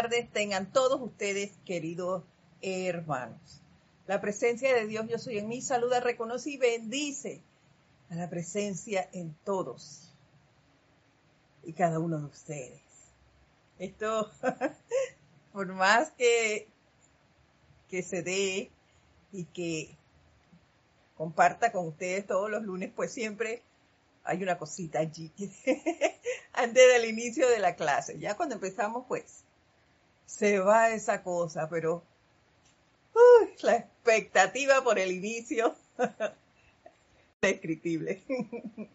tardes tengan todos ustedes, queridos hermanos. La presencia de Dios, yo soy en mí, saluda, reconoce y bendice a la presencia en todos y cada uno de ustedes. Esto, por más que, que se dé y que comparta con ustedes todos los lunes, pues siempre hay una cosita allí antes del inicio de la clase. Ya cuando empezamos, pues se va esa cosa, pero la expectativa por el inicio descriptible.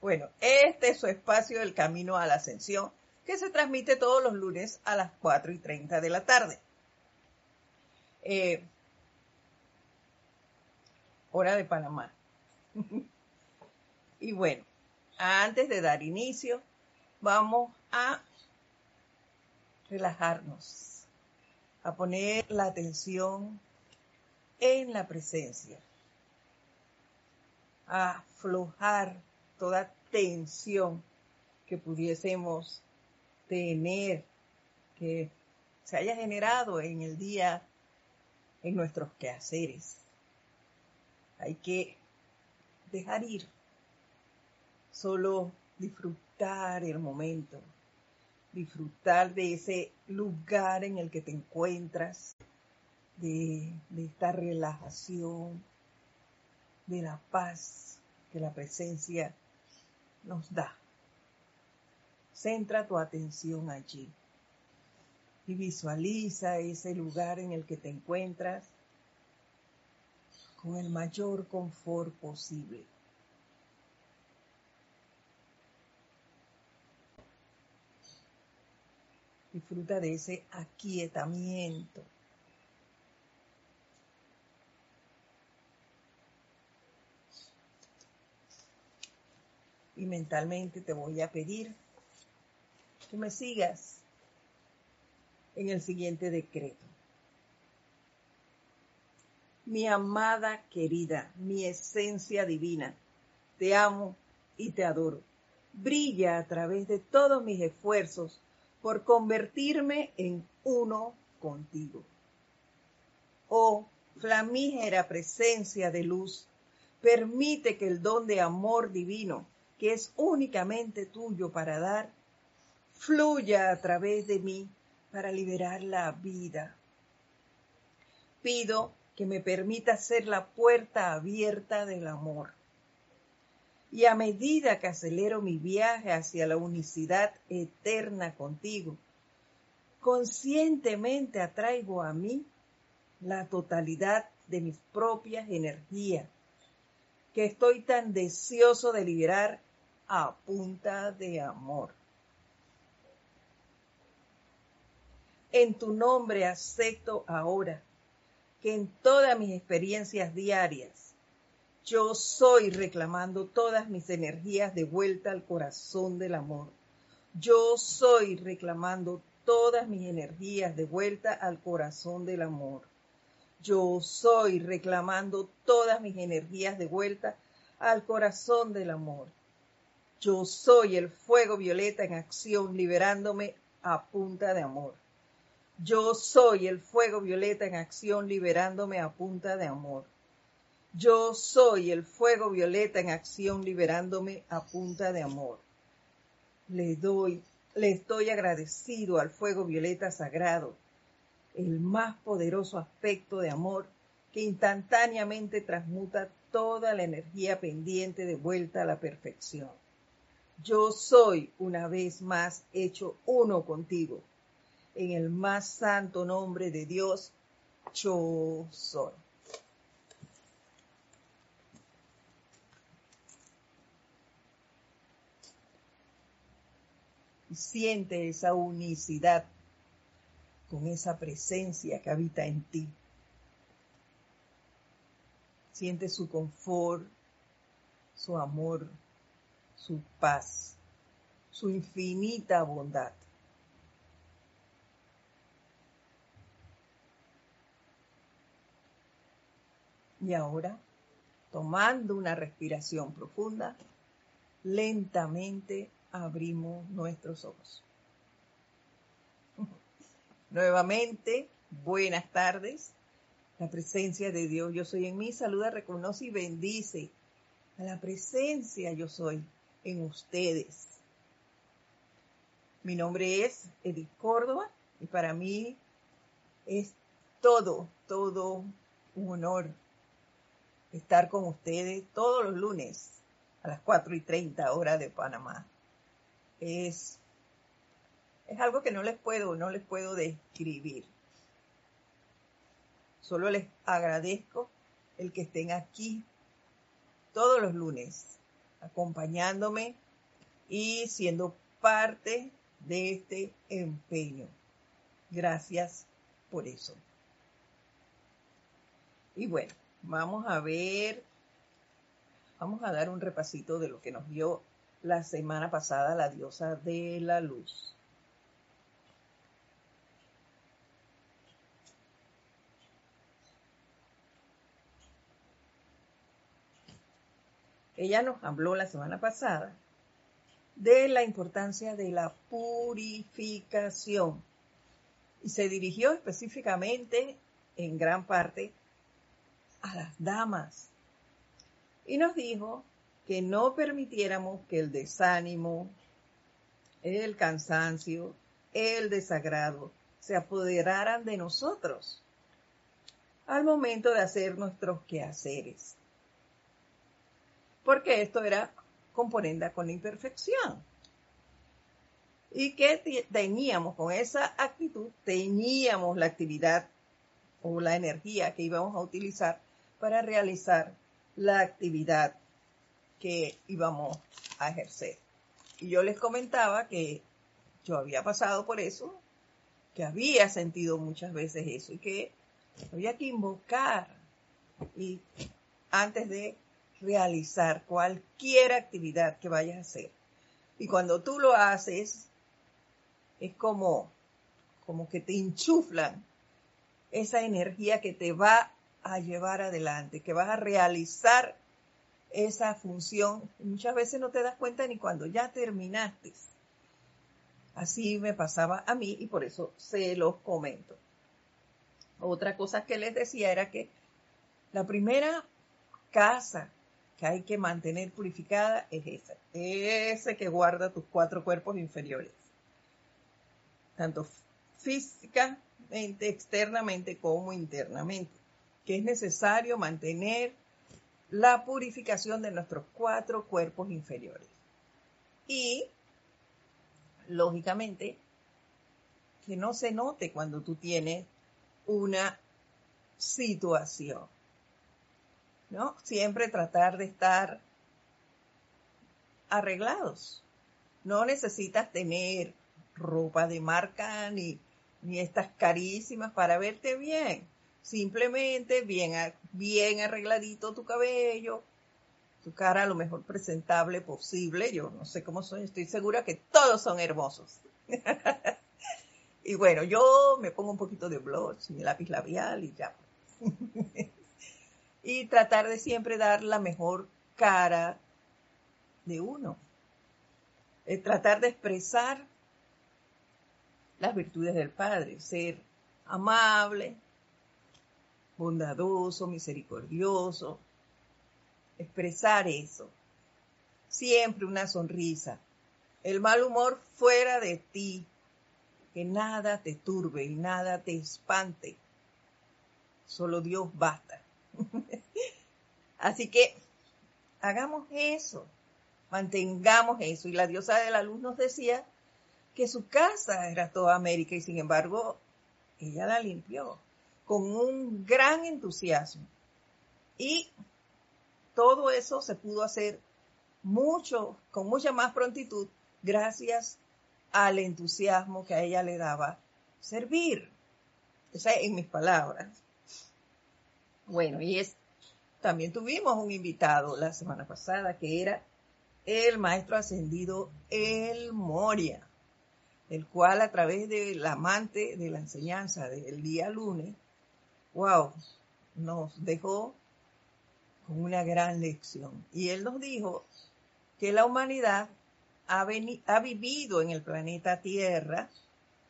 bueno, este es su espacio del camino a la ascensión que se transmite todos los lunes a las 4 y 30 de la tarde. Eh, hora de Panamá. y bueno, antes de dar inicio, vamos a relajarnos, a poner la atención en la presencia, a aflojar toda tensión que pudiésemos tener, que se haya generado en el día, en nuestros quehaceres. Hay que dejar ir, solo disfrutar el momento, disfrutar de ese lugar en el que te encuentras, de, esta relajación, de la paz que la presencia nos da. Centra tu atención allí y visualiza ese lugar en el que te encuentras con el mayor confort posible. Disfruta de ese aquietamiento. Y mentalmente te voy a pedir que me sigas en el siguiente decreto. Mi amada querida, mi esencia divina, te amo y te adoro. Brilla a través de todos mis esfuerzos por convertirme en uno contigo. Oh flamígera presencia de luz, permite que el don de amor divino, que es únicamente tuyo para dar, fluya a través de mí para liberar la vida. Pido que me permita ser la puerta abierta del amor y a medida que acelero mi viaje hacia la unicidad eterna contigo, conscientemente atraigo a mí la totalidad de mis propias energías, que estoy tan deseoso de liberar a punta de amor. En tu nombre acepto ahora que en todas mis experiencias diarias yo soy reclamando todas mis energías de vuelta al corazón del amor. Yo soy reclamando todas mis energías de vuelta al corazón del amor. Yo soy reclamando todas mis energías de vuelta al corazón del amor. Yo soy el fuego violeta en acción liberándome a punta de amor. Yo soy el fuego violeta en acción liberándome a punta de amor. Yo soy el fuego violeta en acción liberándome a punta de amor. Le doy, le estoy agradecido al fuego violeta sagrado, el más poderoso aspecto de amor que instantáneamente transmuta toda la energía pendiente de vuelta a la perfección. Yo soy una vez más hecho uno contigo. En el más santo nombre de Dios, yo soy. Siente esa unicidad con esa presencia que habita en ti. Siente su confort, su amor, su paz, su infinita bondad. Y ahora, tomando una respiración profunda, lentamente abrimos nuestros ojos. Nuevamente, buenas tardes. La presencia de Dios, yo soy en mí, saluda, reconoce y bendice a la presencia yo soy en ustedes. Mi nombre es Edith Córdoba y para mí es todo, todo un honor estar con ustedes todos los lunes a las 4 y 30 horas de Panamá. Es, es algo que no les puedo, no les puedo describir. Solo les agradezco el que estén aquí todos los lunes acompañándome y siendo parte de este empeño. Gracias por eso. Y bueno, vamos a ver, vamos a dar un repasito de lo que nos dio la semana pasada la diosa de la luz. Ella nos habló la semana pasada de la importancia de la purificación y se dirigió específicamente en gran parte a las damas y nos dijo que no permitiéramos que el desánimo, el cansancio, el desagrado se apoderaran de nosotros al momento de hacer nuestros quehaceres. Porque esto era componenda con imperfección. Y que teníamos con esa actitud, teníamos la actividad o la energía que íbamos a utilizar para realizar la actividad que íbamos a ejercer. Y yo les comentaba que yo había pasado por eso, que había sentido muchas veces eso y que había que invocar y antes de realizar cualquier actividad que vayas a hacer. Y cuando tú lo haces, es como, como que te enchuflan esa energía que te va a llevar adelante, que vas a realizar esa función. Muchas veces no te das cuenta ni cuando ya terminaste. Así me pasaba a mí y por eso se los comento. Otra cosa que les decía era que la primera casa que hay que mantener purificada es esa, ese que guarda tus cuatro cuerpos inferiores, tanto físicamente, externamente como internamente, que es necesario mantener la purificación de nuestros cuatro cuerpos inferiores. Y, lógicamente, que no se note cuando tú tienes una situación ¿no? Siempre tratar de estar arreglados. No necesitas tener ropa de marca ni, ni estas carísimas para verte bien. Simplemente bien, bien arregladito tu cabello, tu cara lo mejor presentable posible. Yo no sé cómo son, estoy segura que todos son hermosos. y bueno, yo me pongo un poquito de blush, mi lápiz labial y ya. y tratar de siempre dar la mejor cara de uno. Eh, tratar de expresar las virtudes del Padre, ser amable, bondadoso, misericordioso, expresar eso. Siempre una sonrisa. El mal humor fuera de ti, que nada te turbe y nada te espante. Solo Dios basta. Así que hagamos eso, mantengamos eso. Y la diosa de la luz nos decía que su casa era toda América y sin embargo ella la limpió con un gran entusiasmo. Y todo eso se pudo hacer mucho, con mucha más prontitud, gracias al entusiasmo que a ella le daba servir. Esa en mis palabras. Bueno, y es, también tuvimos un invitado la semana pasada que era el maestro ascendido El Moria, el cual a través del amante de la enseñanza del día lunes, wow, nos dejó con una gran lección. Y él nos dijo que la humanidad ha, vivido en el planeta Tierra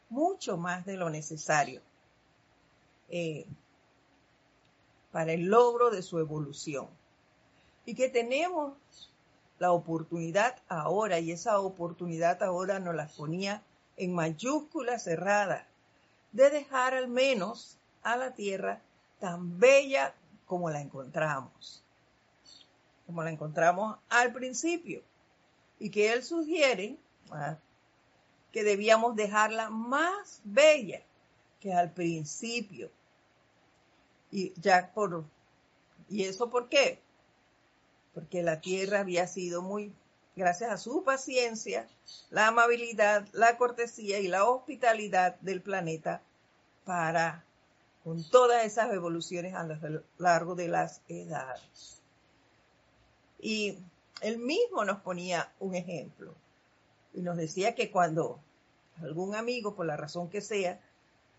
mucho más de lo necesario eh, para el logro de su evolución. Y que tenemos la oportunidad ahora, y esa oportunidad ahora nos la ponía en mayúscula cerrada, de dejar al menos a la tierra tan bella como la encontramos, como la encontramos al principio, y que él sugiere que debíamos dejarla más bella que al principio. Y ya por, ¿y eso por qué? Porque la tierra había sido muy, gracias a su paciencia, la amabilidad, la cortesía y la hospitalidad del planeta para con todas esas evoluciones a lo largo de las edades. Y él mismo nos ponía un ejemplo y nos decía que cuando algún amigo, por la razón que sea,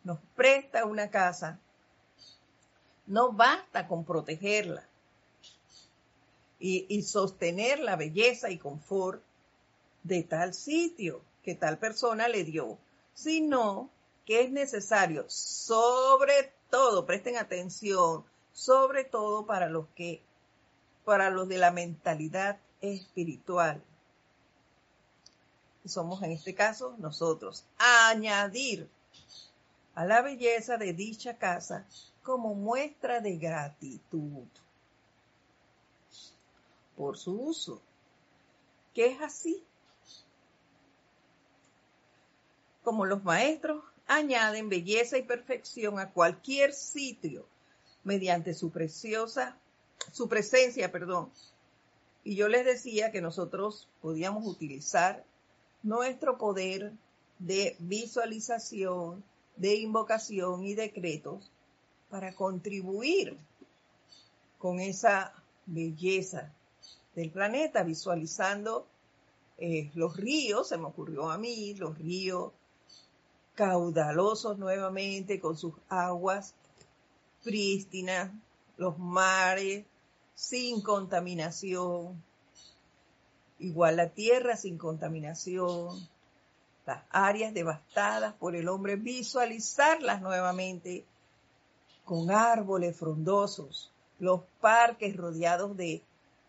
nos presta una casa, no basta con protegerla y, y sostener la belleza y confort de tal sitio que tal persona le dio, sino que es necesario, sobre todo, presten atención, sobre todo para los que, para los de la mentalidad espiritual. Somos en este caso nosotros. Añadir a la belleza de dicha casa como muestra de gratitud por su uso, que es así. Como los maestros añaden belleza y perfección a cualquier sitio mediante su preciosa, su presencia, perdón. Y yo les decía que nosotros podíamos utilizar nuestro poder de visualización, de invocación y decretos para contribuir con esa belleza del planeta, visualizando eh, los ríos, se me ocurrió a mí, los ríos caudalosos nuevamente con sus aguas prístinas, los mares sin contaminación, igual la tierra sin contaminación, las áreas devastadas por el hombre, visualizarlas nuevamente con árboles frondosos, los parques rodeados de,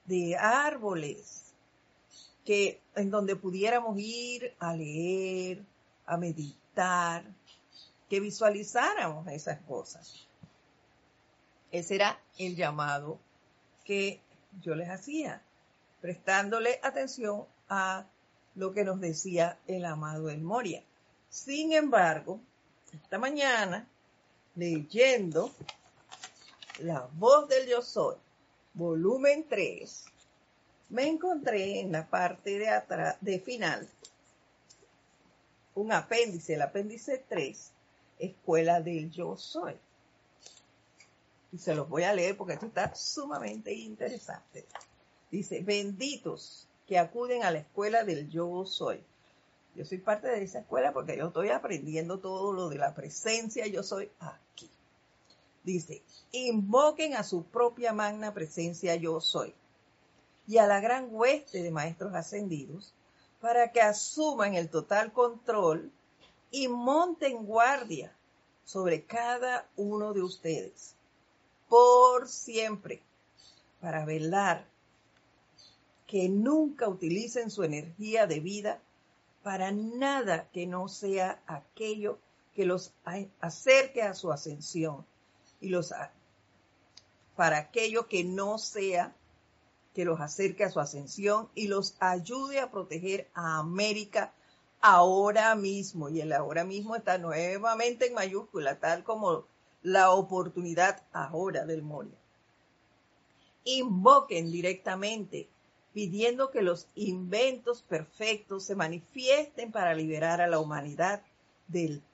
de árboles, que en donde pudiéramos ir a leer, a meditar que visualizáramos esas cosas. Ese era el llamado que yo les hacía, prestándole atención a lo que nos decía el amado El Moria. Sin embargo, esta mañana, leyendo La voz del yo soy, volumen 3, me encontré en la parte de atrás, de final, un apéndice, el apéndice 3, Escuela del Yo Soy. Y se los voy a leer porque esto está sumamente interesante. Dice, benditos que acuden a la escuela del Yo Soy. Yo soy parte de esa escuela porque yo estoy aprendiendo todo lo de la presencia Yo Soy aquí. Dice, invoquen a su propia magna presencia Yo Soy y a la gran hueste de maestros ascendidos para que asuman el total control y monten guardia sobre cada uno de ustedes por siempre para velar que nunca utilicen su energía de vida para nada que no sea aquello que los acerque a su ascensión y los para aquello que no sea que los acerque a su ascensión y los ayude a proteger a América ahora mismo. Y el ahora mismo está nuevamente en mayúscula, tal como la oportunidad ahora del Moria. Invoquen directamente pidiendo que los inventos perfectos se manifiesten para liberar a la humanidad del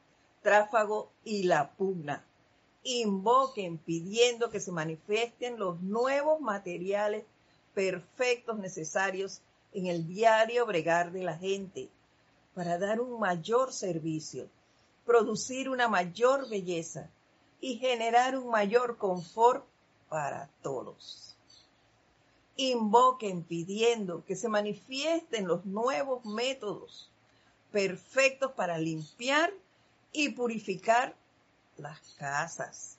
tráfago y la pugna. Invoquen pidiendo que se manifiesten los nuevos materiales perfectos necesarios en el diario bregar de la gente para dar un mayor servicio, producir una mayor belleza y generar un mayor confort para todos. Invoquen pidiendo que se manifiesten los nuevos métodos perfectos para limpiar y purificar las casas,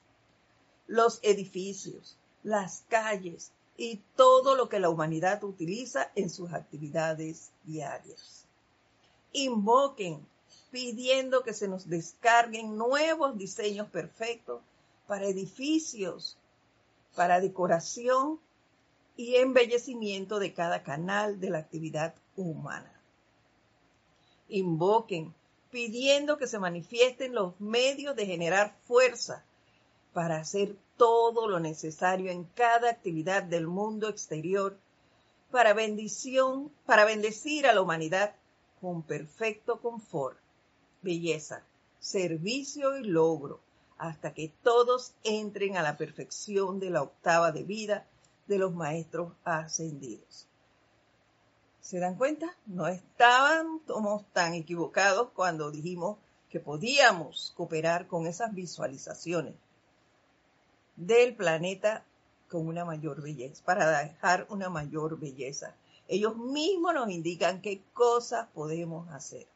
los edificios, las calles y todo lo que la humanidad utiliza en sus actividades diarias. Invoquen pidiendo que se nos descarguen nuevos diseños perfectos para edificios, para decoración y embellecimiento de cada canal de la actividad humana. Invoquen pidiendo que se manifiesten los medios de generar fuerza para hacer todo lo necesario en cada actividad del mundo exterior para bendición, para bendecir a la humanidad con perfecto confort, belleza, servicio y logro, hasta que todos entren a la perfección de la octava de vida de los maestros ascendidos. ¿Se dan cuenta? No estábamos tan equivocados cuando dijimos que podíamos cooperar con esas visualizaciones del planeta con una mayor belleza, para dejar una mayor belleza. Ellos mismos nos indican qué cosas podemos hacer.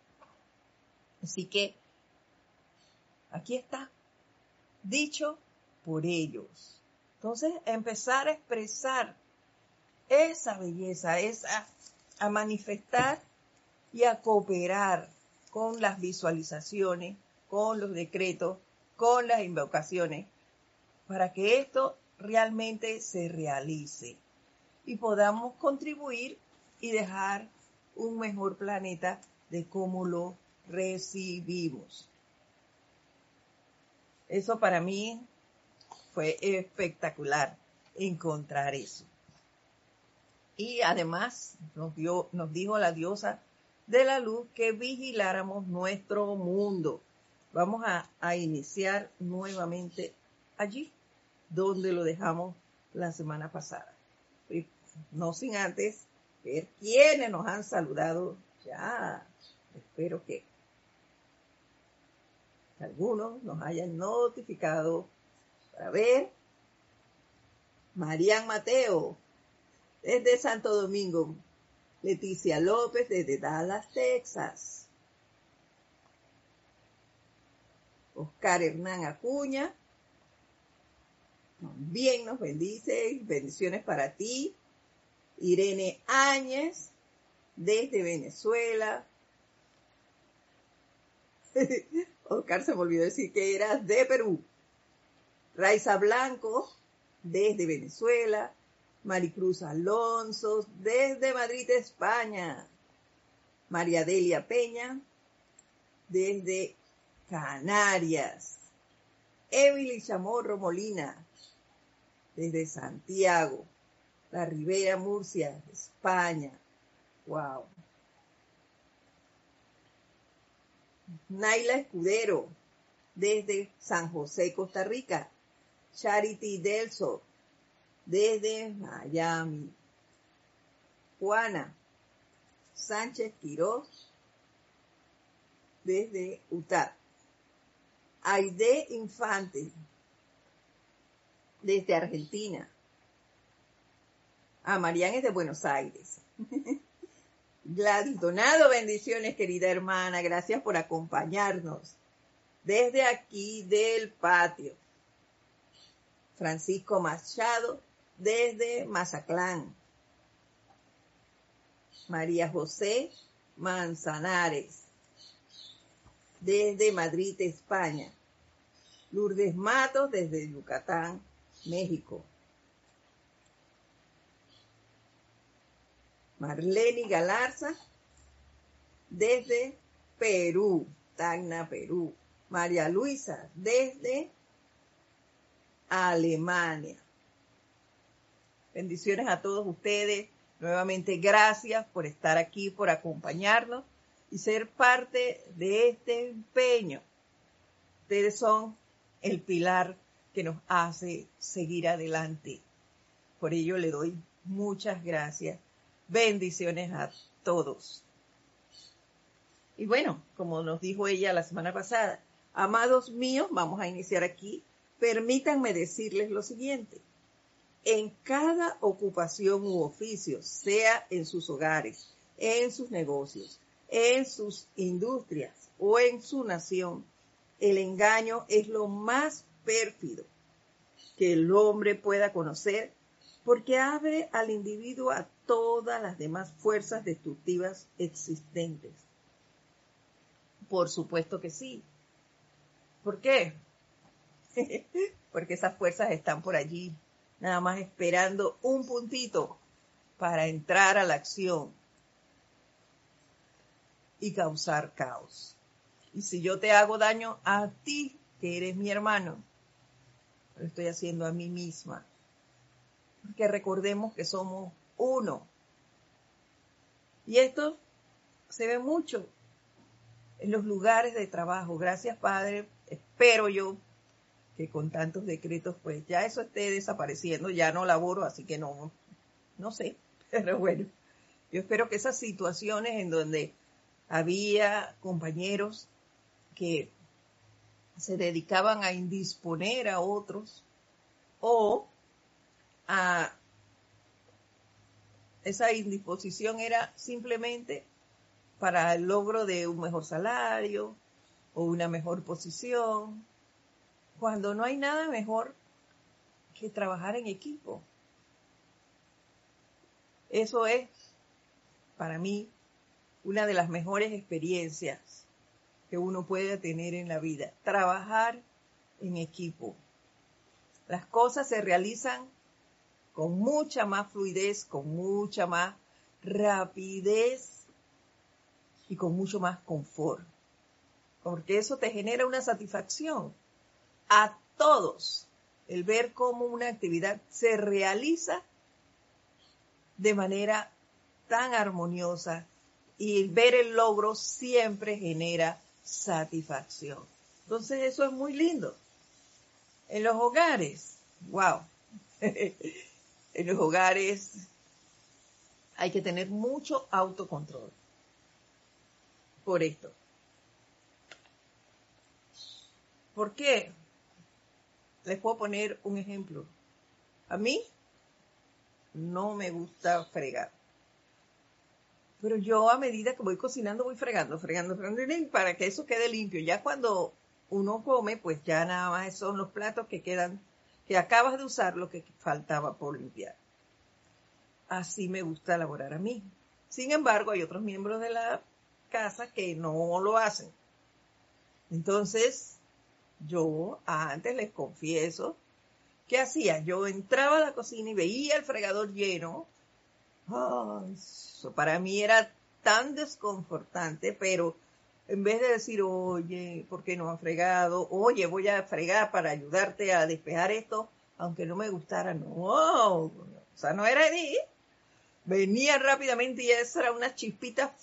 Así que aquí está, dicho por ellos. Entonces, empezar a expresar esa belleza, esa, a manifestar y a cooperar con las visualizaciones, con los decretos, con las invocaciones, para que esto realmente se realice y podamos contribuir y dejar un mejor planeta de cómo lo recibimos. Eso para mí fue espectacular encontrar eso. Y además nos, dio, nos dijo la diosa de la luz que vigiláramos nuestro mundo. Vamos a, a iniciar nuevamente allí donde lo dejamos la semana pasada. No sin antes ver quiénes nos han saludado ya. Espero que algunos nos hayan notificado a ver, Marian Mateo, desde Santo Domingo. Leticia López, desde Dallas, Texas. Oscar Hernán Acuña, bien nos bendice, bendiciones para ti. Irene Áñez, desde Venezuela. Oscar se me olvidó decir que eras de Perú. Raiza Blanco, desde Venezuela. Maricruz Alonso, desde Madrid, España. María Delia Peña, desde Canarias. Emily Chamorro Molina, desde Santiago. La Ribera Murcia, España. Wow. Naila Escudero, desde San José, Costa Rica. Charity Delso, desde Miami. Juana Sánchez Quiroz, desde Utah. Aide Infante, desde Argentina. A ah, Marian es de Buenos Aires. Gladys Donado, bendiciones querida hermana, gracias por acompañarnos desde aquí del patio. Francisco Machado, desde Mazatlán. María José Manzanares, desde Madrid, España. Lourdes Matos, desde Yucatán, México. Marlene Galarza, desde Perú, Tacna, Perú. María Luisa, desde Alemania. Bendiciones a todos ustedes. Nuevamente gracias por estar aquí, por acompañarnos y ser parte de este empeño. Ustedes son el pilar que nos hace seguir adelante. Por ello le doy muchas gracias. Bendiciones a todos. Y bueno, como nos dijo ella la semana pasada, amados míos, vamos a iniciar aquí Permítanme decirles lo siguiente. En cada ocupación u oficio, sea en sus hogares, en sus negocios, en sus industrias o en su nación, el engaño es lo más pérfido que el hombre pueda conocer porque abre al individuo a todas las demás fuerzas destructivas existentes. Por supuesto que sí. ¿Por qué? porque esas fuerzas están por allí, nada más esperando un puntito para entrar a la acción y causar caos. Y si yo te hago daño a ti, que eres mi hermano, lo estoy haciendo a mí misma. Porque recordemos que somos uno. Y esto se ve mucho en los lugares de trabajo. Gracias, Padre. Espero yo que con tantos decretos, pues ya eso esté desapareciendo. Ya no laboro, así que no, no sé. Pero bueno, yo espero que esas situaciones en donde había compañeros que se dedicaban a indisponer a otros o a esa indisposición era simplemente para el logro de un mejor salario o una mejor posición, cuando no hay nada mejor que trabajar en equipo. Eso es, para mí, una de las mejores experiencias que uno puede tener en la vida, trabajar en equipo. Las cosas se realizan con mucha más fluidez, con mucha más rapidez y con mucho más confort. Porque eso te genera una satisfacción a todos el ver cómo una actividad se realiza de manera tan armoniosa y ver el logro siempre genera satisfacción. Entonces eso es muy lindo. En los hogares, wow, en los hogares hay que tener mucho autocontrol por esto. ¿Por qué? Les puedo poner un ejemplo. A mí no me gusta fregar. Pero yo a medida que voy cocinando voy fregando, fregando, fregando para que eso quede limpio. Ya cuando uno come, pues ya nada más son los platos que quedan, que acabas de usar lo que faltaba por limpiar. Así me gusta elaborar a mí. Sin embargo, hay otros miembros de la casa que no lo hacen. Entonces, yo antes les confieso ¿qué hacía? Yo entraba a la cocina y veía el fregador lleno eso para mí era tan desconfortante, pero en vez de decir, oye, ¿por qué no ha fregado? Oye, voy a fregar para ayudarte a despejar esto, aunque no me gustara, no, o sea, no era ahí. Venía rápidamente y esa era una chispita,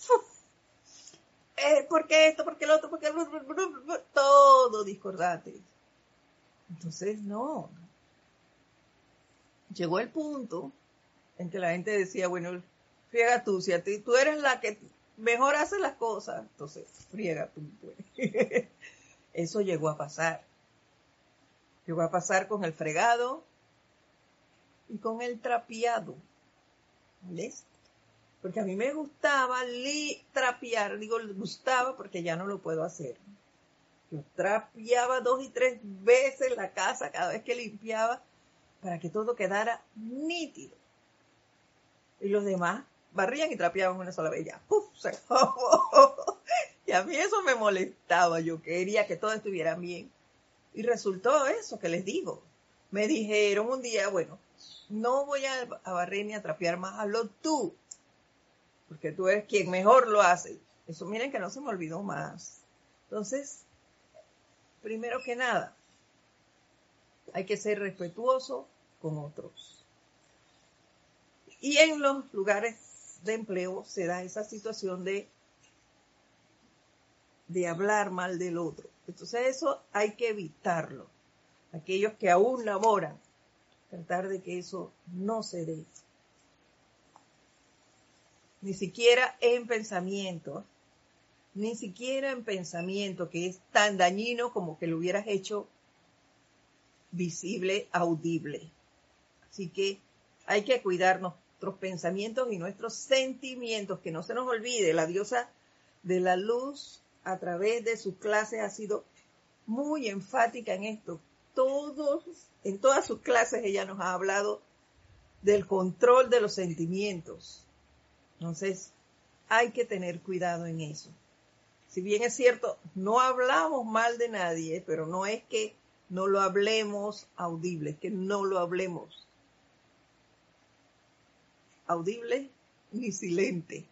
eh, ¿por qué esto? ¿Por qué el otro? ¿Por qué todo discordante? Entonces, no. Llegó el punto en que la gente decía, bueno, friega tú, si a ti, tú eres la que mejor hace las cosas, entonces friega tú. Pues. Eso llegó a pasar. Llegó a pasar con el fregado y con el trapeado. ¿Ves? Porque a mí me gustaba li trapear, digo, gustaba porque ya no lo puedo hacer. Yo trapeaba dos y tres veces la casa cada vez que limpiaba para que todo quedara nítido y los demás barrían y trapeaban una sola vez. Ya, ¡puf! Se acabó. y a mí eso me molestaba. Yo quería que todo estuviera bien. Y resultó eso que les digo. Me dijeron un día, bueno, no voy a, barrer ni a trapear más, hazlo tú. Porque tú eres quien mejor lo hace. Eso miren que no se me olvidó más. Entonces, primero que nada, hay que ser respetuoso con otros. Y en los lugares de empleo se da esa situación de, de hablar mal del otro. Entonces eso hay que evitarlo. Aquellos que aún laboran, tratar de que eso no se dé. Ni siquiera en pensamiento, ni siquiera en pensamiento que es tan dañino como que lo hubieras hecho visible, audible. Así que hay que cuidarnos nuestros pensamientos y nuestros sentimientos, que no se nos olvide, la diosa de la luz a través de sus clases ha sido muy enfática en esto. Todos, en todas sus clases ella nos ha hablado del control de los sentimientos. Entonces, hay que tener cuidado en eso. Si bien es cierto, no hablamos mal de nadie, pero no es que no lo hablemos audible, es que no lo hablemos audible ni silente.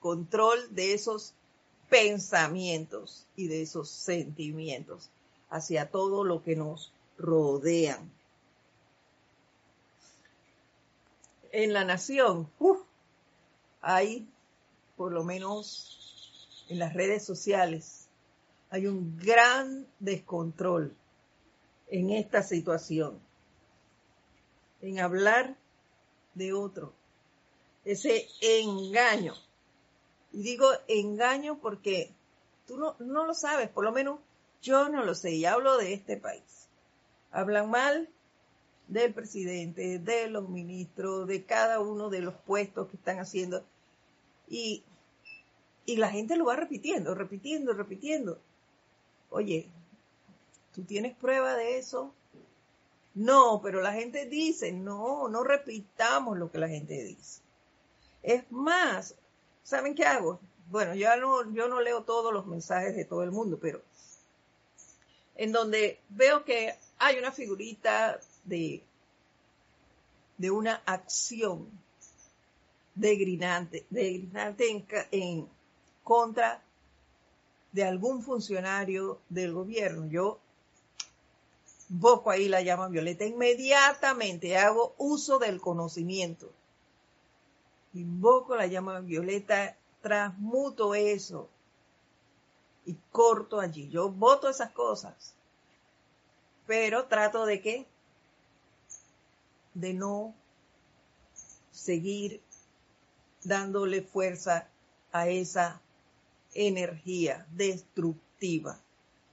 Control de esos pensamientos y de esos sentimientos hacia todo lo que nos rodean. En la nación, hay por lo menos en las redes sociales, hay un gran descontrol en esta situación, en hablar de otro, ese engaño y digo engaño porque tú no, no lo sabes, por lo menos yo no lo sé y hablo de este país. Hablan mal del presidente, de los ministros, de cada uno de los puestos que están haciendo. Y, y la gente lo va repitiendo, repitiendo, repitiendo. Oye, ¿tú tienes prueba de eso? No, pero la gente dice, no, no repitamos lo que la gente dice. Es más, ¿Saben qué hago? Bueno, yo no, yo no leo todos los mensajes de todo el mundo, pero en donde veo que hay una figurita de, de una acción degrinante, degrinante en, en contra de algún funcionario del gobierno. Yo boco ahí la llama violeta, inmediatamente hago uso del conocimiento invoco la llama violeta, transmuto eso y corto allí. Yo voto esas cosas, pero trato de qué? De no seguir dándole fuerza a esa energía destructiva,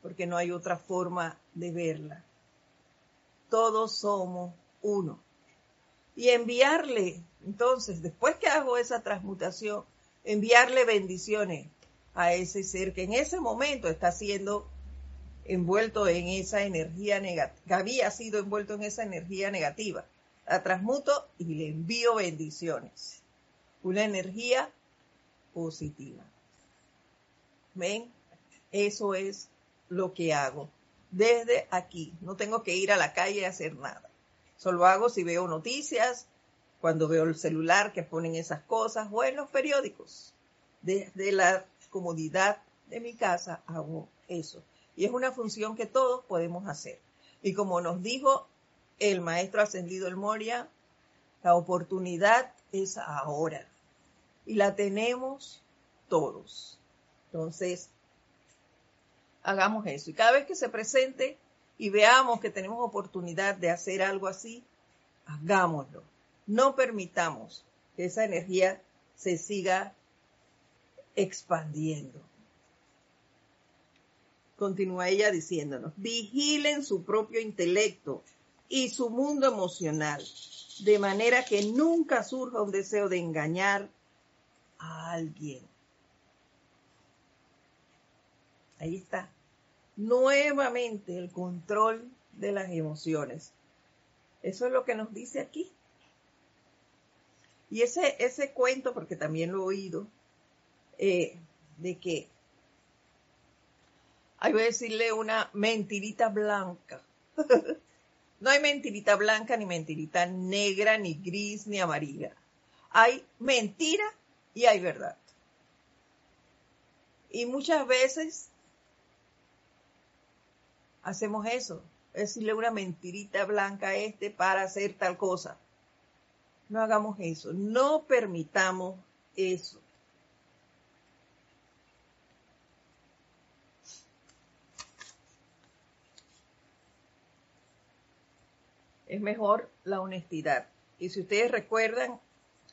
porque no hay otra forma de verla. Todos somos uno. Y enviarle entonces, después que hago esa transmutación, enviarle bendiciones a ese ser que en ese momento está siendo envuelto en esa energía negativa, que había sido envuelto en esa energía negativa. La transmuto y le envío bendiciones. Una energía positiva. ¿Ven? Eso es lo que hago desde aquí. No tengo que ir a la calle a hacer nada. Solo hago si veo noticias, cuando veo el celular que ponen esas cosas o en los periódicos. Desde la comodidad de mi casa hago eso. Y es una función que todos podemos hacer. Y como nos dijo el maestro ascendido El Moria, la oportunidad es ahora. Y la tenemos todos. Entonces, hagamos eso. Y cada vez que se presente y veamos que tenemos oportunidad de hacer algo así, hagámoslo no permitamos que esa energía se siga expandiendo. Continúa ella diciéndonos, vigilen su propio intelecto y su mundo emocional, de manera que nunca surja un deseo de engañar a alguien. Ahí está. Nuevamente el control de las emociones. Eso es lo que nos dice aquí. Y ese, ese cuento, porque también lo he oído, eh, de que hay voy a decirle una mentirita blanca. no hay mentirita blanca, ni mentirita negra, ni gris, ni amarilla. Hay mentira y hay verdad. Y muchas veces hacemos eso, decirle una mentirita blanca a este para hacer tal cosa. No hagamos eso, no permitamos eso. Es mejor la honestidad. Y si ustedes recuerdan,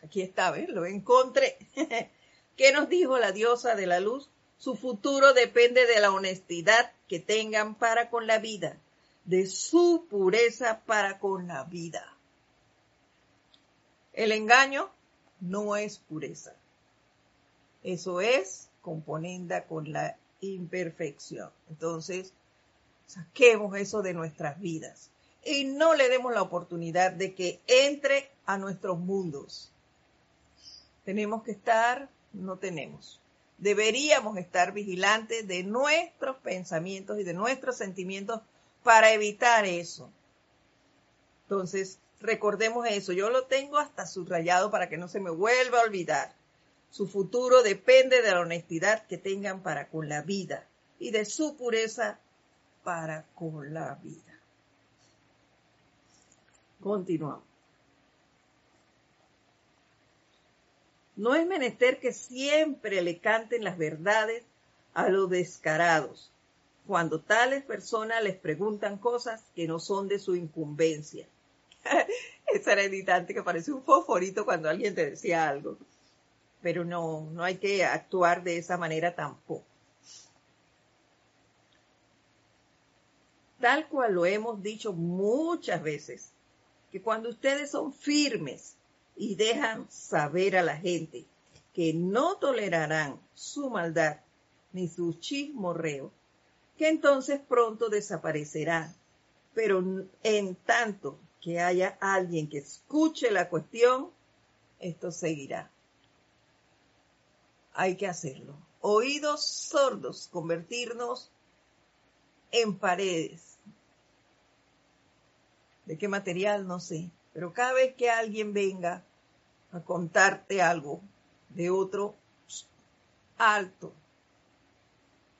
aquí está, ¿ves? Lo encontré. ¿Qué nos dijo la diosa de la luz? Su futuro depende de la honestidad que tengan para con la vida, de su pureza para con la vida. El engaño no es pureza. Eso es componenda con la imperfección. Entonces, Saquemos eso de nuestras vidas y no le demos la oportunidad de que entre a nuestros mundos. Tenemos que estar, no tenemos. Deberíamos estar vigilantes de nuestros pensamientos y de nuestros sentimientos para evitar eso. Entonces, recordemos eso. Yo lo tengo hasta subrayado para que no se me vuelva a olvidar. Su futuro depende de la honestidad que tengan para con la vida y de su pureza para con la vida. Continuamos. No es menester que siempre le canten las verdades a los descarados, cuando tales personas les preguntan cosas que no son de su incumbencia. Esa era editante que parece un fosforito cuando alguien te decía algo. Pero no, no hay que actuar de esa manera tampoco. Tal cual lo hemos dicho muchas veces, que cuando ustedes son firmes y dejan saber a la gente que no tolerarán su maldad ni su chismorreo, que entonces pronto desaparecerán. Pero en tanto que haya alguien que escuche la cuestión, esto seguirá. Hay que hacerlo. Oídos sordos, convertirnos en paredes. ¿De qué material? No sé. Pero cada vez que alguien venga a contarte algo de otro, alto.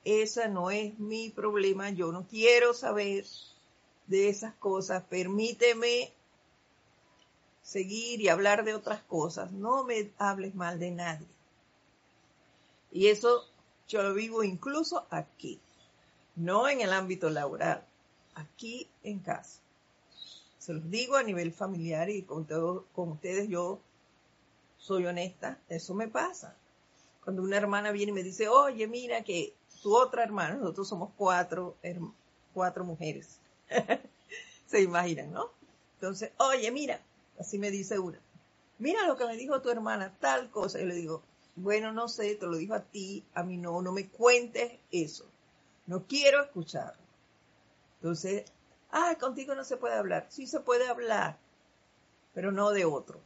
Esa no es mi problema. Yo no quiero saber de esas cosas. Permíteme seguir y hablar de otras cosas. No me hables mal de nadie. Y eso yo lo vivo incluso aquí, no en el ámbito laboral, aquí en casa. Se los digo a nivel familiar y con, con ustedes yo soy honesta, eso me pasa. Cuando una hermana viene y me dice, oye, mira que tu otra hermana, nosotros somos cuatro, cuatro mujeres. Se imaginan, ¿no? Entonces, oye, mira, así me dice una, mira lo que me dijo tu hermana, tal cosa. Yo le digo, bueno, no sé, te lo dijo a ti, a mí no, no me cuentes eso. No quiero escucharlo. Entonces, ah, contigo no se puede hablar. Sí se puede hablar, pero no de otro.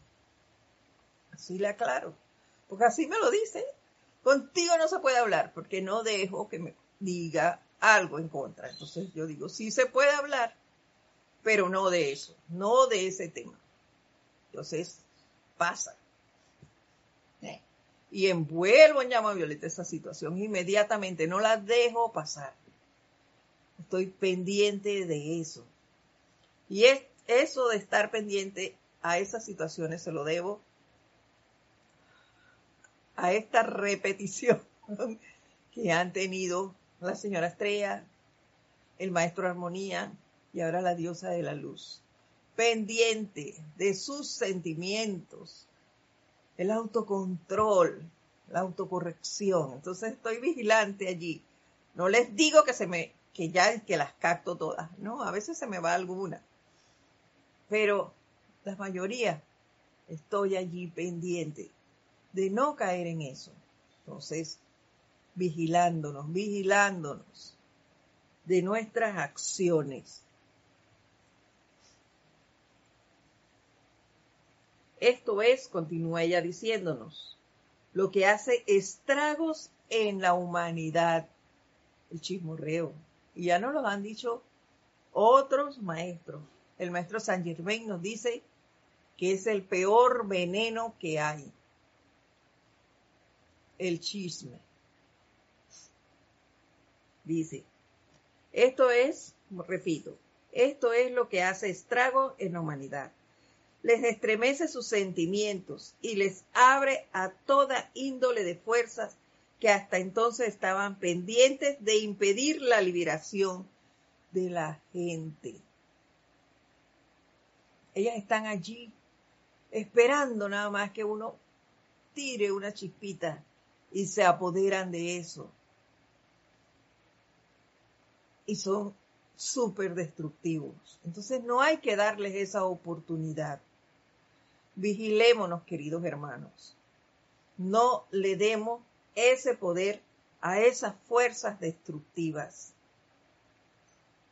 Así le aclaro. Porque así me lo dice. Contigo no se puede hablar porque no dejo que me diga algo en contra. Entonces yo digo, sí se puede hablar, pero no de eso, no de ese tema. Entonces pasa. ¿Eh? Y envuelvo en llama violeta esa situación inmediatamente, no la dejo pasar. Estoy pendiente de eso. Y es eso de estar pendiente a esas situaciones se lo debo a esta repetición que han tenido la señora Estrella, el maestro Armonía y ahora la diosa de la luz. Pendiente de sus sentimientos, el autocontrol, la autocorrección. Entonces estoy vigilante allí. No les digo que se me, que ya que las capto todas. No, a veces se me va alguna. Pero la mayoría estoy allí pendiente de no caer en eso. Entonces, vigilándonos, vigilándonos de nuestras acciones. Esto es, continúa ella diciéndonos, lo que hace estragos en la humanidad, el chismorreo. Y ya nos lo han dicho otros maestros. El maestro San Germain nos dice que es el peor veneno que hay. El chisme. Dice, esto es, repito, esto es lo que hace estrago en la humanidad. Les estremece sus sentimientos y les abre a toda índole de fuerzas que hasta entonces estaban pendientes de impedir la liberación de la gente. Ellas están allí esperando nada más que uno tire una chispita y se apoderan de eso y son súper destructivos. Entonces no hay que darles esa oportunidad. Vigilémonos, queridos hermanos. No le demos ese poder a esas fuerzas destructivas.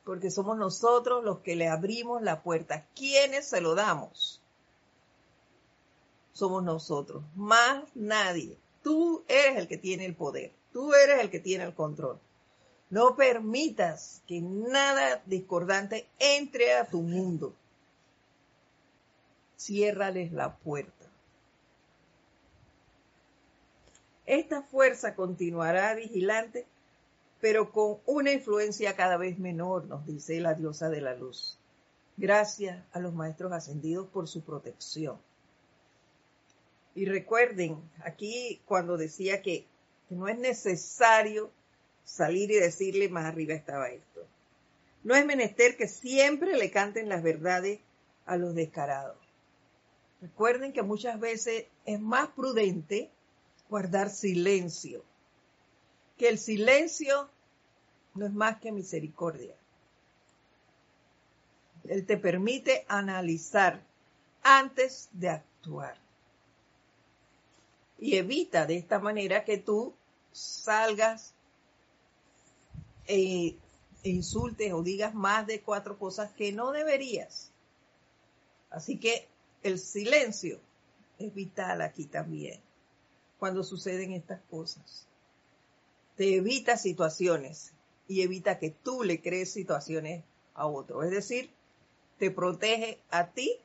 porque somos nosotros los que le abrimos la puerta. ¿Quiénes se lo damos? Somos nosotros, más nadie. Tú eres el que tiene el poder, tú eres el que tiene el control. No permitas que nada discordante entre a tu mundo. Ciérrales la puerta. Esta fuerza continuará vigilante pero con una influencia cada vez menor, nos dice la diosa de la luz. Gracias a los maestros ascendidos por su protección. Y recuerden, aquí cuando decía que, no es necesario salir y decirle más arriba estaba esto. No es menester que siempre le canten las verdades a los descarados. Recuerden que muchas veces es más prudente guardar silencio. Que el silencio no es más que misericordia. Él te permite analizar antes de actuar. Y evita de esta manera que tú salgas e, insultes o digas más de cuatro cosas que no deberías. Así que el silencio es vital aquí también cuando suceden estas cosas. Te evita situaciones y evita que tú le crees situaciones a otro. Es decir, te protege a ti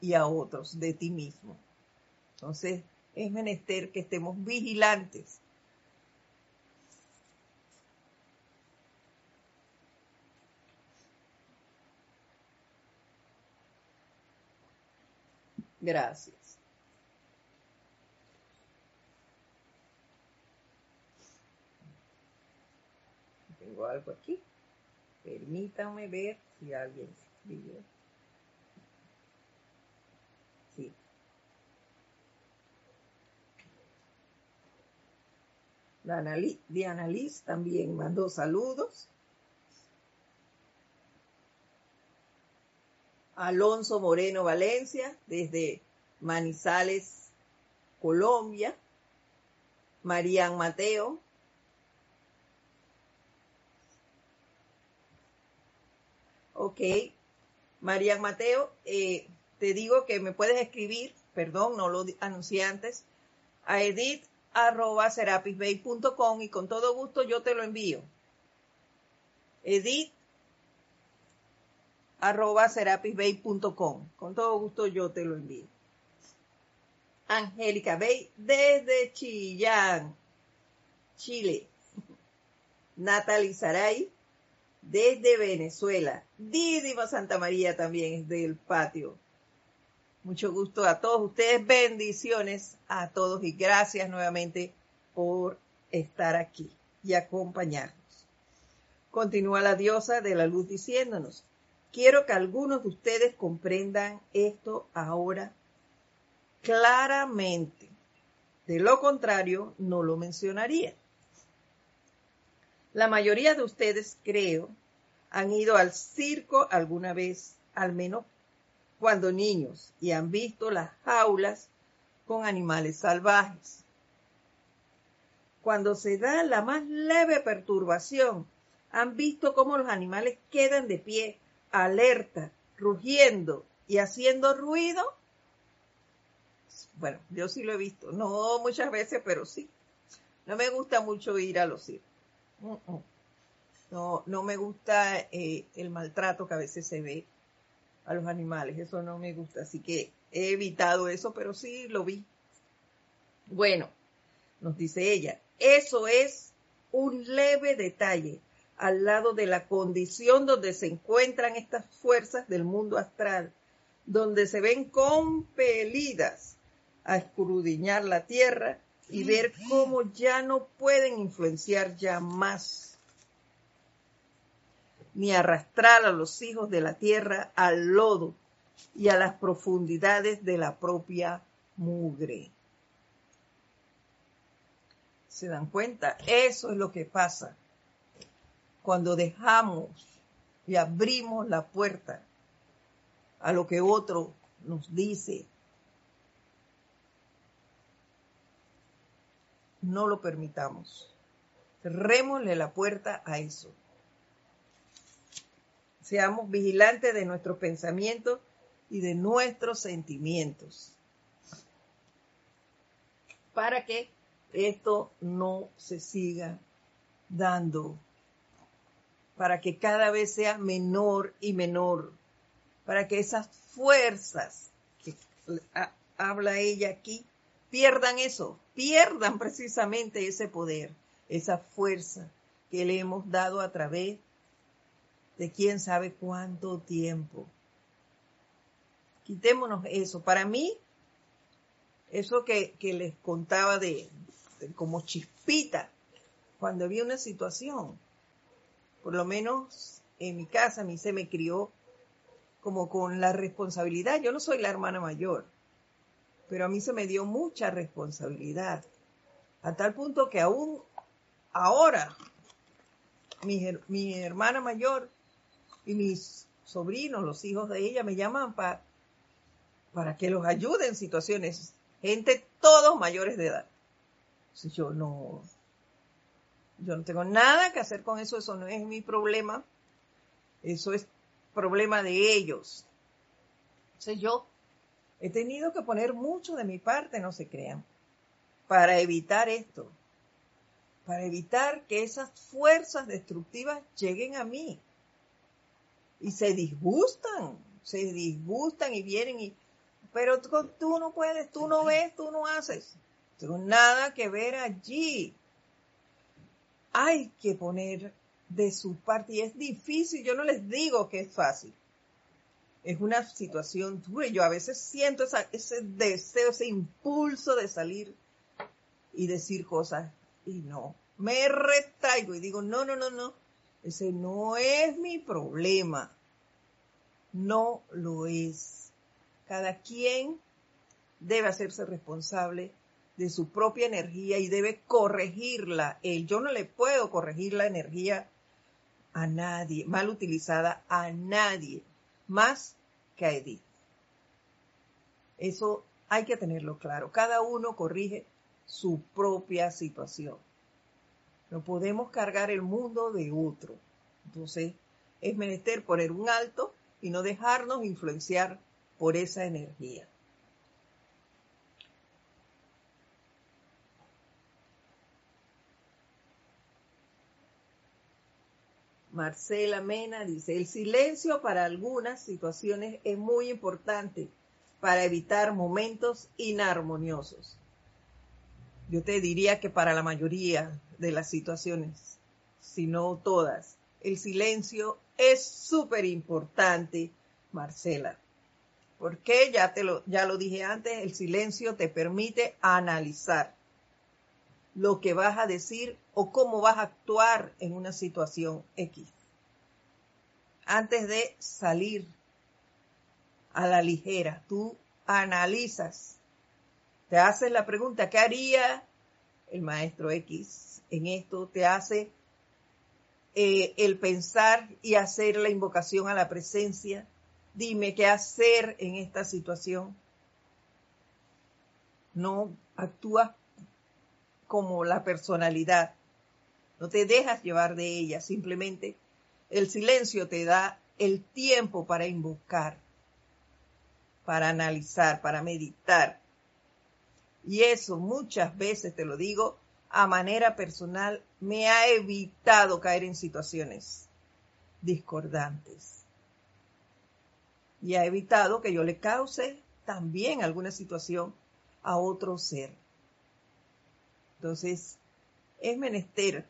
y a otros de ti mismo. Entonces, es menester que estemos vigilantes. Gracias. Algo aquí. Permítanme ver si alguien escribió. Sí. Diana Liz también mandó saludos. Alonso Moreno Valencia, desde Manizales, Colombia. Marían Mateo, Ok. María Mateo, eh, te digo que me puedes escribir, perdón, no lo anuncié antes, a edit.serapisbay.com y con todo gusto yo te lo envío. edit.serapisbay.com. Con todo gusto yo te lo envío. Angélica Bey desde Chillán, Chile. Natalie Saray desde Venezuela. Dídima Santa María también es del patio. Mucho gusto a todos ustedes, bendiciones a todos y gracias nuevamente por estar aquí y acompañarnos. Continúa la diosa de la luz diciéndonos, quiero que algunos de ustedes comprendan esto ahora claramente. De lo contrario, no lo mencionaría. La mayoría de ustedes, creo, han ido al circo alguna vez, al menos cuando niños, y han visto las jaulas con animales salvajes. Cuando se da la más leve perturbación, han visto cómo los animales quedan de pie, alerta, rugiendo y haciendo ruido. Bueno, yo sí lo he visto, no muchas veces, pero sí. No me gusta mucho ir a los circos. No, no me gusta eh, el maltrato que a veces se ve a los animales, eso no me gusta, así que he evitado eso, pero sí lo vi. Bueno, nos dice ella, eso es un leve detalle al lado de la condición donde se encuentran estas fuerzas del mundo astral, donde se ven compelidas a escrudiñar la tierra y ver cómo ya no pueden influenciar ya más, ni arrastrar a los hijos de la tierra al lodo y a las profundidades de la propia mugre. ¿Se dan cuenta? Eso es lo que pasa cuando dejamos y abrimos la puerta a lo que otro nos dice, no lo permitamos. Cerrémosle la puerta a eso. seamos vigilantes de nuestros pensamientos y de nuestros sentimientos. Para que esto no se siga dando. Para que cada vez sea menor y menor. Para que esas fuerzas que habla ella aquí pierdan eso, pierdan precisamente ese poder, esa fuerza que le hemos dado a través de quién sabe cuánto tiempo. Quitémonos eso. Para mí, eso que, les contaba de, como chispita, cuando había una situación, por lo menos en mi casa, a mí se me crió como con la responsabilidad. Yo no soy la hermana mayor, pero a mí se me dio mucha responsabilidad, a tal punto que aún ahora mi, hermana mayor y mis sobrinos, los hijos de ella, me llaman para para que los ayude en situaciones, gente todos mayores de edad. Yo no, yo no tengo nada que hacer con eso, eso no es mi problema, eso es problema de ellos. Entonces yo he tenido que poner mucho de mi parte, no se crean, para evitar esto para evitar que esas fuerzas destructivas lleguen a mí. Y se disgustan, se disgustan y vienen y, pero tú, no puedes, tú no ves, tú no haces. Tengo nada que ver allí. Hay que poner de su parte y es difícil, yo no les digo que es fácil. Es una situación dura. Yo a veces siento ese deseo, ese impulso de salir y decir cosas y no, me retraigo y digo, no, no, no, no, ese no es mi problema. No lo es. Cada quien debe hacerse responsable de su propia energía y debe corregirla. Él, yo no le puedo corregir la energía a nadie, mal utilizada a nadie, más que a Edith. Eso hay que tenerlo claro. Cada uno corrige su propia situación. No podemos cargar el mundo de otro. Entonces, es menester poner un alto y no dejarnos influenciar por esa energía. Marcela Mena dice, el silencio para algunas situaciones es muy importante para evitar momentos inarmoniosos yo te diría que para la mayoría de las situaciones, si no todas, el silencio es súper importante, Marcela. Porque ya te lo, ya lo dije antes, el silencio te permite analizar lo que vas a decir o cómo vas a actuar en una situación X. Antes de salir a la ligera, tú analizas te haces la pregunta, ¿qué haría el maestro X en esto? Te hace eh, el pensar y hacer la invocación a la presencia. Dime qué hacer en esta situación. No actúas como la personalidad. No te dejas llevar de ella. Simplemente el silencio te da el tiempo para invocar, para analizar, para meditar y eso muchas veces, te lo digo, a manera personal, me ha evitado caer en situaciones discordantes. Y ha evitado que yo le cause también alguna situación a otro ser. Entonces, es menester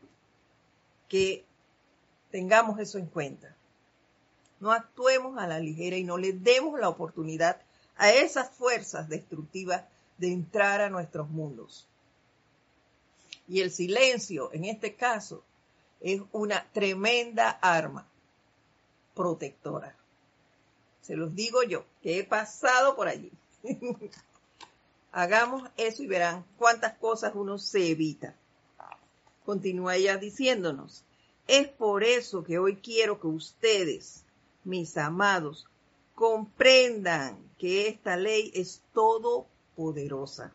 que tengamos eso en cuenta. No actuemos a la ligera y no le demos la oportunidad a esas fuerzas destructivas de entrar a nuestros mundos. Y el silencio, en este caso, es una tremenda arma protectora. Se los digo yo, que he pasado por allí. Hagamos eso y verán cuántas cosas uno se evita. Continúa ella diciéndonos, es por eso que hoy quiero que ustedes, mis amados, comprendan que esta ley es todo poderosa.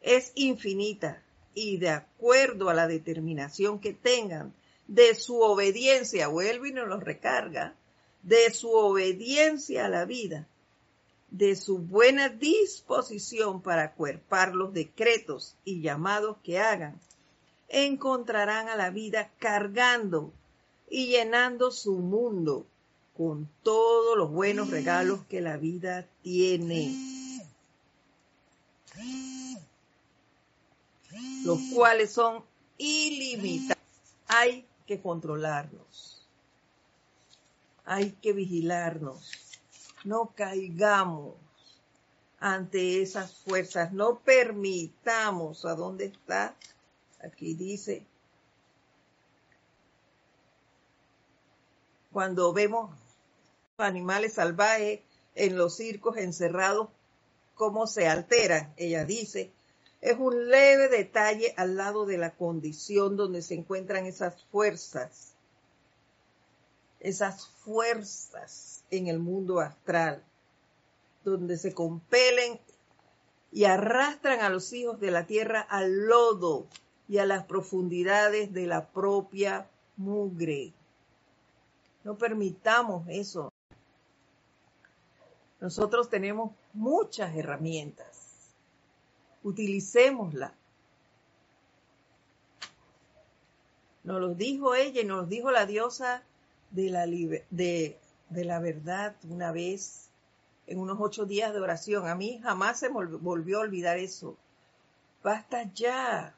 Es infinita y de acuerdo a la determinación que tengan de su obediencia, vuelve y nos los recarga, de su obediencia a la vida, de su buena disposición para cuerpar los decretos y llamados que hagan, encontrarán a la vida cargando y llenando su mundo con todos los buenos regalos que la vida tiene, los cuales son ilimitados. Hay que controlarnos, hay que vigilarnos, no caigamos ante esas fuerzas, no permitamos, ¿a dónde está? Aquí dice, cuando vemos animales salvajes en los circos encerrados, cómo se alteran, ella dice, es un leve detalle al lado de la condición donde se encuentran esas fuerzas, esas fuerzas en el mundo astral, donde se compelen y arrastran a los hijos de la tierra al lodo y a las profundidades de la propia mugre. No permitamos eso. Nosotros tenemos muchas herramientas. Utilicémoslas. Nos lo dijo ella y nos lo dijo la diosa de la, de, de la verdad una vez en unos ocho días de oración. A mí jamás se volvió a olvidar eso. Basta ya.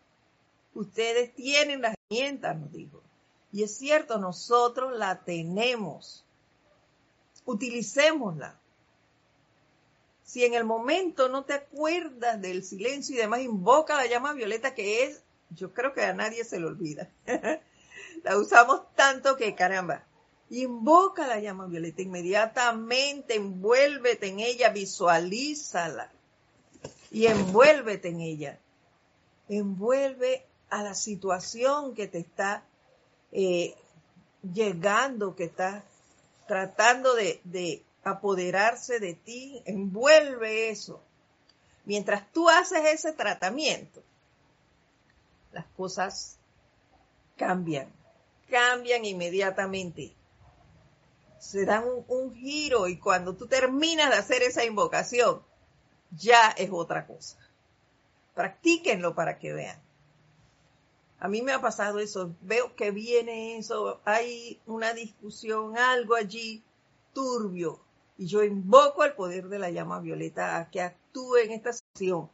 Ustedes tienen las herramientas, nos dijo. Y es cierto, nosotros la tenemos. Utilicémosla. Si en el momento no te acuerdas del silencio y demás, invoca la llama violeta que es, yo creo que a nadie se le olvida. la usamos tanto que caramba. Invoca la llama violeta inmediatamente, envuélvete en ella, visualízala y envuélvete en ella. Envuelve a la situación que te está eh, llegando, que está tratando de, de apoderarse de ti, envuelve eso. Mientras tú haces ese tratamiento, las cosas cambian, cambian inmediatamente. Se dan un, giro y cuando tú terminas de hacer esa invocación, ya es otra cosa. Practíquenlo para que vean. A mí me ha pasado eso, veo que viene eso, hay una discusión, algo allí turbio, y yo invoco al poder de la llama violeta a que actúe en esta sesión,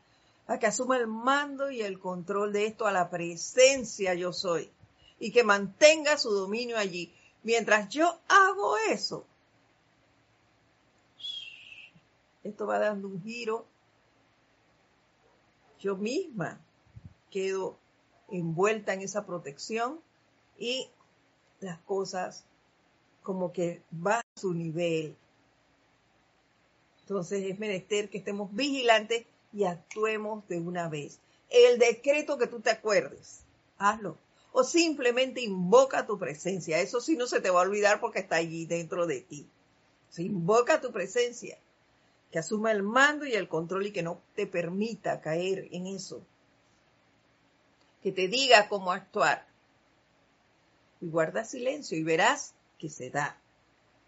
a que asuma el mando y el control de esto, a la presencia yo soy, y que mantenga su dominio allí. Mientras yo hago eso, esto va dando un giro, yo misma quedo envuelta en esa protección y las cosas como que va a su nivel. Entonces es menester que estemos vigilantes y actuemos de una vez. El decreto que tú te acuerdes, hazlo. O simplemente invoca tu presencia. Eso sí no se te va a olvidar porque está allí dentro de ti. Se invoca tu presencia, que asuma el mando y el control y que no te permita caer en eso que te diga cómo actuar. Y guarda silencio y verás que se da.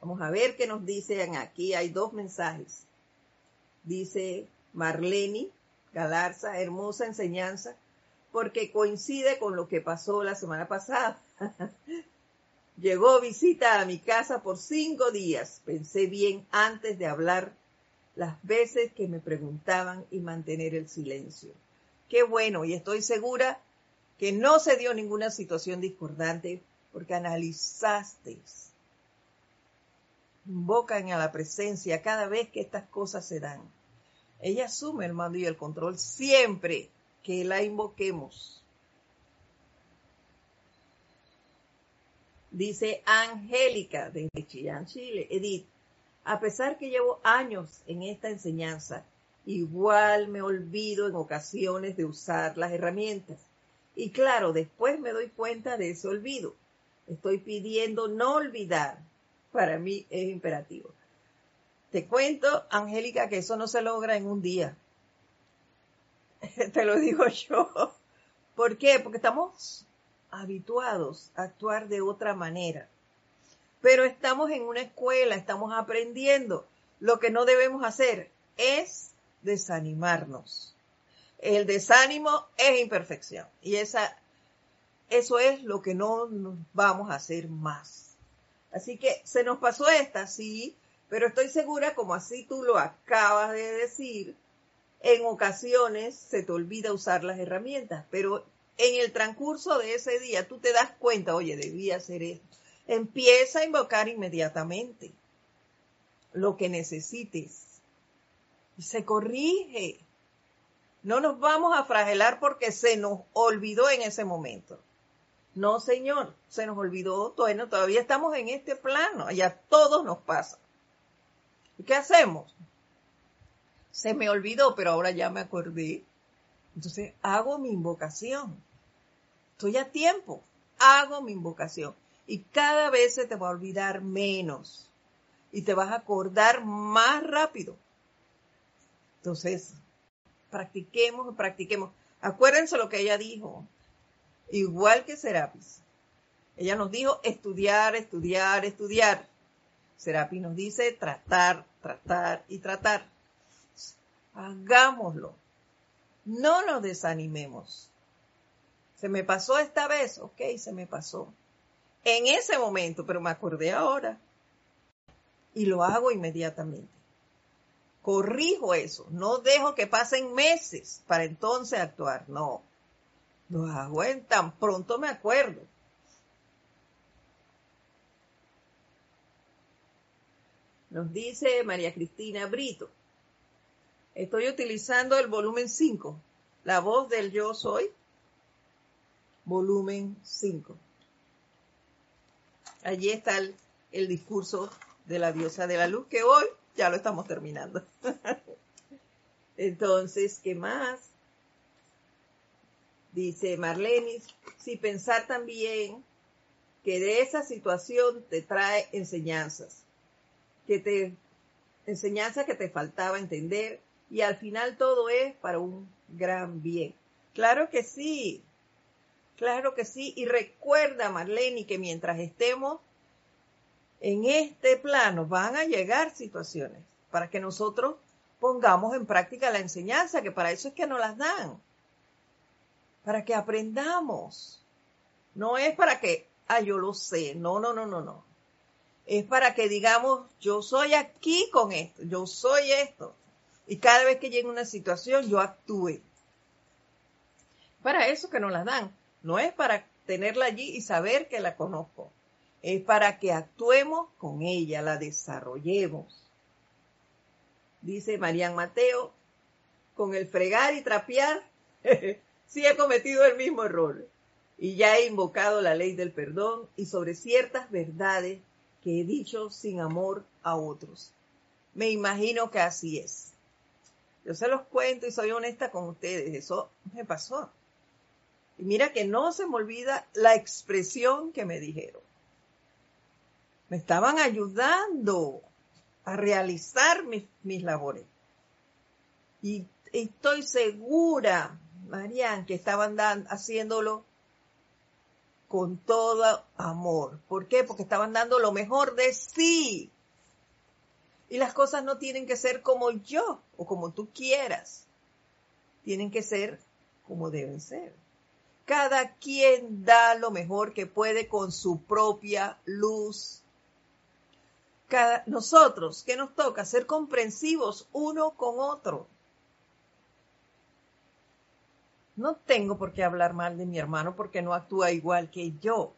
Vamos a ver qué nos dicen aquí. Hay dos mensajes. Dice Marlene Galarza, hermosa enseñanza, porque coincide con lo que pasó la semana pasada. Llegó visita a mi casa por cinco días. Pensé bien antes de hablar las veces que me preguntaban y mantener el silencio. Qué bueno, y estoy segura que no se dio ninguna situación discordante porque analizaste. Invocan a la presencia cada vez que estas cosas se dan. Ella asume el mando y el control siempre que la invoquemos. Dice Angélica de Chillán, Chile. Edith, a pesar que llevo años en esta enseñanza, igual me olvido en ocasiones de usar las herramientas. Y claro, después me doy cuenta de ese olvido. Estoy pidiendo no olvidar. Para mí es imperativo. Te cuento, Angélica, que eso no se logra en un día. Te lo digo yo. ¿Por qué? Porque estamos habituados a actuar de otra manera. Pero estamos en una escuela, estamos aprendiendo. Lo que no debemos hacer es desanimarnos. El desánimo es imperfección y esa, eso es lo que no vamos a hacer más. Así que se nos pasó esta, sí, pero estoy segura, como así tú lo acabas de decir, en ocasiones se te olvida usar las herramientas, pero en el transcurso de ese día tú te das cuenta, oye, debía hacer esto. Empieza a invocar inmediatamente lo que necesites. Y se corrige. No nos vamos a fragelar porque se nos olvidó en ese momento. No, señor, se nos olvidó. Bueno, todavía estamos en este plano. Ya todos nos pasa. ¿Y qué hacemos? Se me olvidó, pero ahora ya me acordé. Entonces hago mi invocación. Estoy a tiempo. Hago mi invocación. Y cada vez se te va a olvidar menos. Y te vas a acordar más rápido. Entonces, practiquemos, practiquemos. Acuérdense lo que ella dijo, igual que Serapis. Ella nos dijo estudiar, estudiar, estudiar. Serapis nos dice tratar, tratar y tratar. Hagámoslo. No nos desanimemos. Se me pasó esta vez, ok, se me pasó. En ese momento, pero me acordé ahora. Y lo hago inmediatamente corrijo eso, no dejo que pasen meses para entonces actuar, no, lo hago en tan pronto me acuerdo. Nos dice María Cristina Brito, estoy utilizando el volumen 5, la voz del yo soy, volumen 5. Allí está el, discurso de la diosa de la luz que hoy ya lo estamos terminando. Entonces, ¿qué más? Dice Marlenis, si pensar también que de esa situación te trae enseñanzas, que te enseñanza que te faltaba entender y al final todo es para un gran bien. Claro que sí, claro que sí. Y recuerda, Marlene, que mientras estemos en este plano van a llegar situaciones para que nosotros pongamos en práctica la enseñanza, que para eso es que nos las dan, para que aprendamos. No es para que, ah, yo lo sé, no, no, no, no, no. Es para que digamos, yo soy aquí con esto, yo soy esto. Y cada vez que llegue una situación, yo actúe. Para eso que nos las dan. No es para tenerla allí y saber que la conozco es para que actuemos con ella, la desarrollemos. Dice Marian Mateo, con el fregar y trapear, sí he cometido el mismo error y ya he invocado la ley del perdón y sobre ciertas verdades que he dicho sin amor a otros. Me imagino que así es. Yo se los cuento y soy honesta con ustedes, eso me pasó. Y mira que no se me olvida la expresión que me dijeron me estaban ayudando a realizar mis, labores. Y estoy segura, Marian, que estaban haciéndolo con todo amor. ¿Por qué? Porque estaban dando lo mejor de sí. Y las cosas no tienen que ser como yo como tú quieras. Tienen que ser como deben ser. Cada quien da lo mejor que puede con su propia luz nosotros, ¿qué nos toca? Ser comprensivos uno con otro. No tengo por qué hablar mal de mi hermano porque no actúa igual que yo.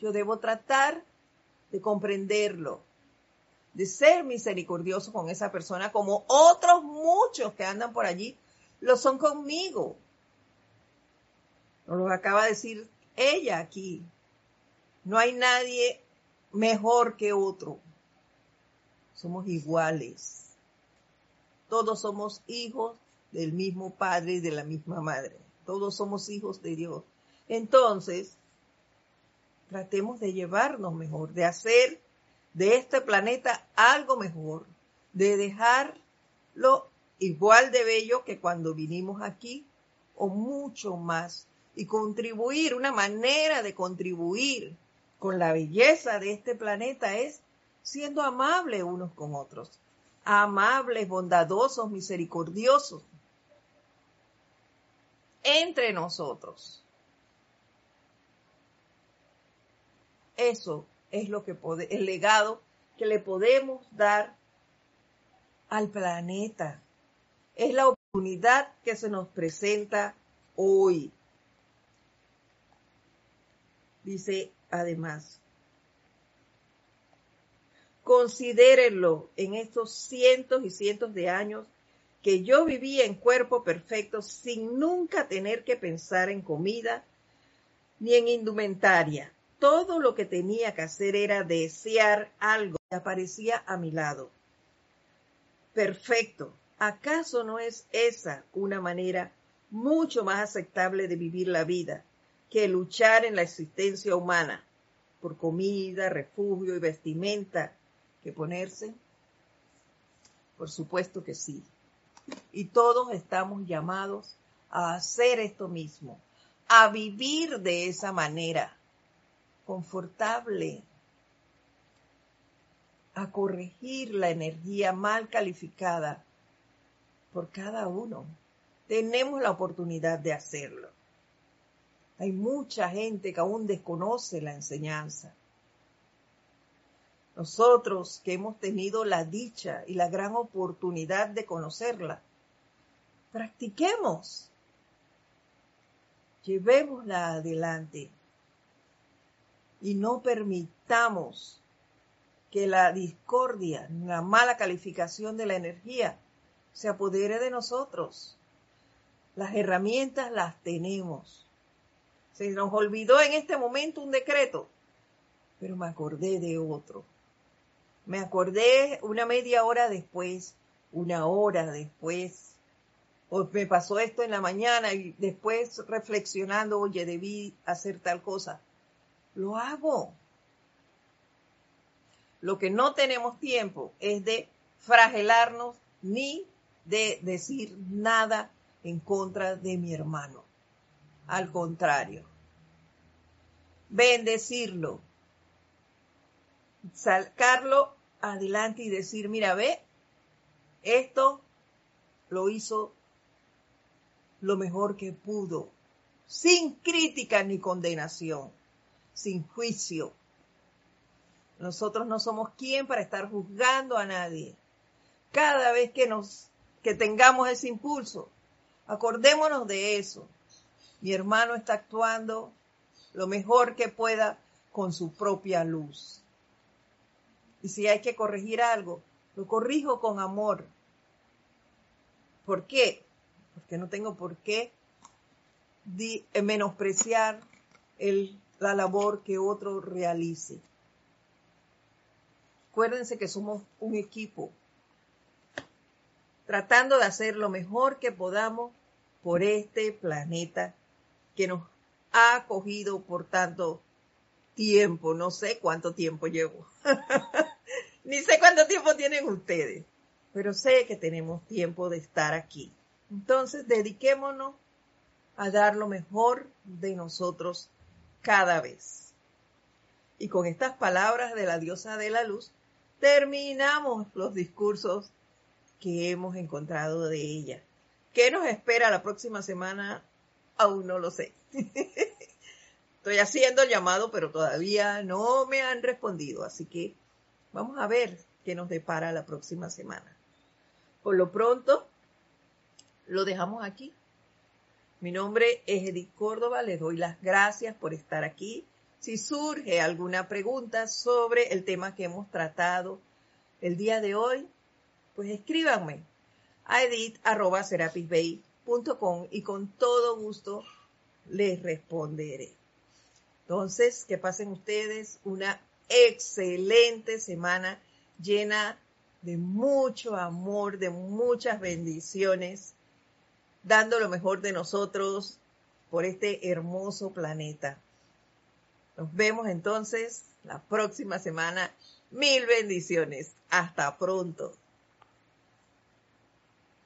Yo debo tratar de comprenderlo, de ser misericordioso con esa persona como otros muchos que andan por allí lo son conmigo. Nos lo acaba de decir ella aquí. No hay nadie mejor que otro somos iguales. Todos somos hijos del mismo Padre y de la misma Madre. Todos somos hijos de Dios. Entonces, tratemos de llevarnos mejor, de hacer de este planeta algo mejor, de dejarlo igual de bello que cuando vinimos aquí o mucho más, y contribuir, una manera de contribuir con la belleza de este planeta es siendo amables unos con otros, amables, bondadosos, misericordiosos entre nosotros. Eso es lo que el legado que le podemos dar al planeta. Es la oportunidad que se nos presenta hoy. Dice además, considérenlo en estos cientos y cientos de años que yo vivía en cuerpo perfecto sin nunca tener que pensar en comida ni en indumentaria. Todo lo que tenía que hacer era desear algo que aparecía a mi lado. Perfecto. ¿Acaso no es esa una manera mucho más aceptable de vivir la vida que luchar en la existencia humana por comida, refugio y vestimenta que ponerse? Por supuesto que sí. Y todos estamos llamados a hacer esto mismo, a vivir de esa manera, confortable, a corregir la energía mal calificada por cada uno. Tenemos la oportunidad de hacerlo. Hay mucha gente que aún desconoce la enseñanza. Nosotros que hemos tenido la dicha y la gran oportunidad de conocerla, practiquemos, llevémosla adelante y no permitamos que la discordia, la mala calificación de la energía se apodere de nosotros. Las herramientas las tenemos. Se nos olvidó en este momento un decreto, pero me acordé de otro. Me acordé una media hora después, una hora después, o me pasó esto en la mañana y después reflexionando, oye, debí hacer tal cosa. Lo hago. Lo que no tenemos tiempo es de fragelarnos ni de decir nada en contra de mi hermano. Al contrario, bendecirlo, sacarlo adelante y decir, mira, ve, esto lo hizo lo mejor que pudo, sin crítica ni condenación, sin juicio. Nosotros no somos quien para estar juzgando a nadie. Cada vez que nos que tengamos ese impulso, acordémonos de eso. Mi hermano está actuando lo mejor que pueda con su propia luz. Y si hay que corregir algo, lo corrijo con amor. ¿Por qué? Porque no tengo por qué eh, menospreciar la labor que otro realice. Acuérdense que somos un equipo, tratando de hacer lo mejor que podamos por este planeta que nos ha acogido por tanto tiempo, no sé cuánto tiempo llevo, ni sé cuánto tiempo tienen ustedes, pero sé que tenemos tiempo de estar aquí. Entonces, dediquémonos a dar lo mejor de nosotros cada vez. Y con estas palabras de la diosa de la luz, terminamos los discursos que hemos encontrado de ella. ¿Qué nos espera la próxima semana? Aún no lo sé. Estoy haciendo el llamado, pero todavía no me han respondido, así que vamos a ver qué nos depara la próxima semana. Por lo pronto, lo dejamos aquí. Mi nombre es Edith Córdoba, les doy las gracias por estar aquí. Si surge alguna pregunta sobre el tema que hemos tratado el día de hoy, pues escríbanme a edit.serapisbay.com y con todo gusto les responderé. Entonces, que pasen ustedes una excelente semana llena de mucho amor, de muchas bendiciones, dando lo mejor de nosotros por este hermoso planeta. Nos vemos entonces la próxima semana. Mil bendiciones. Hasta pronto.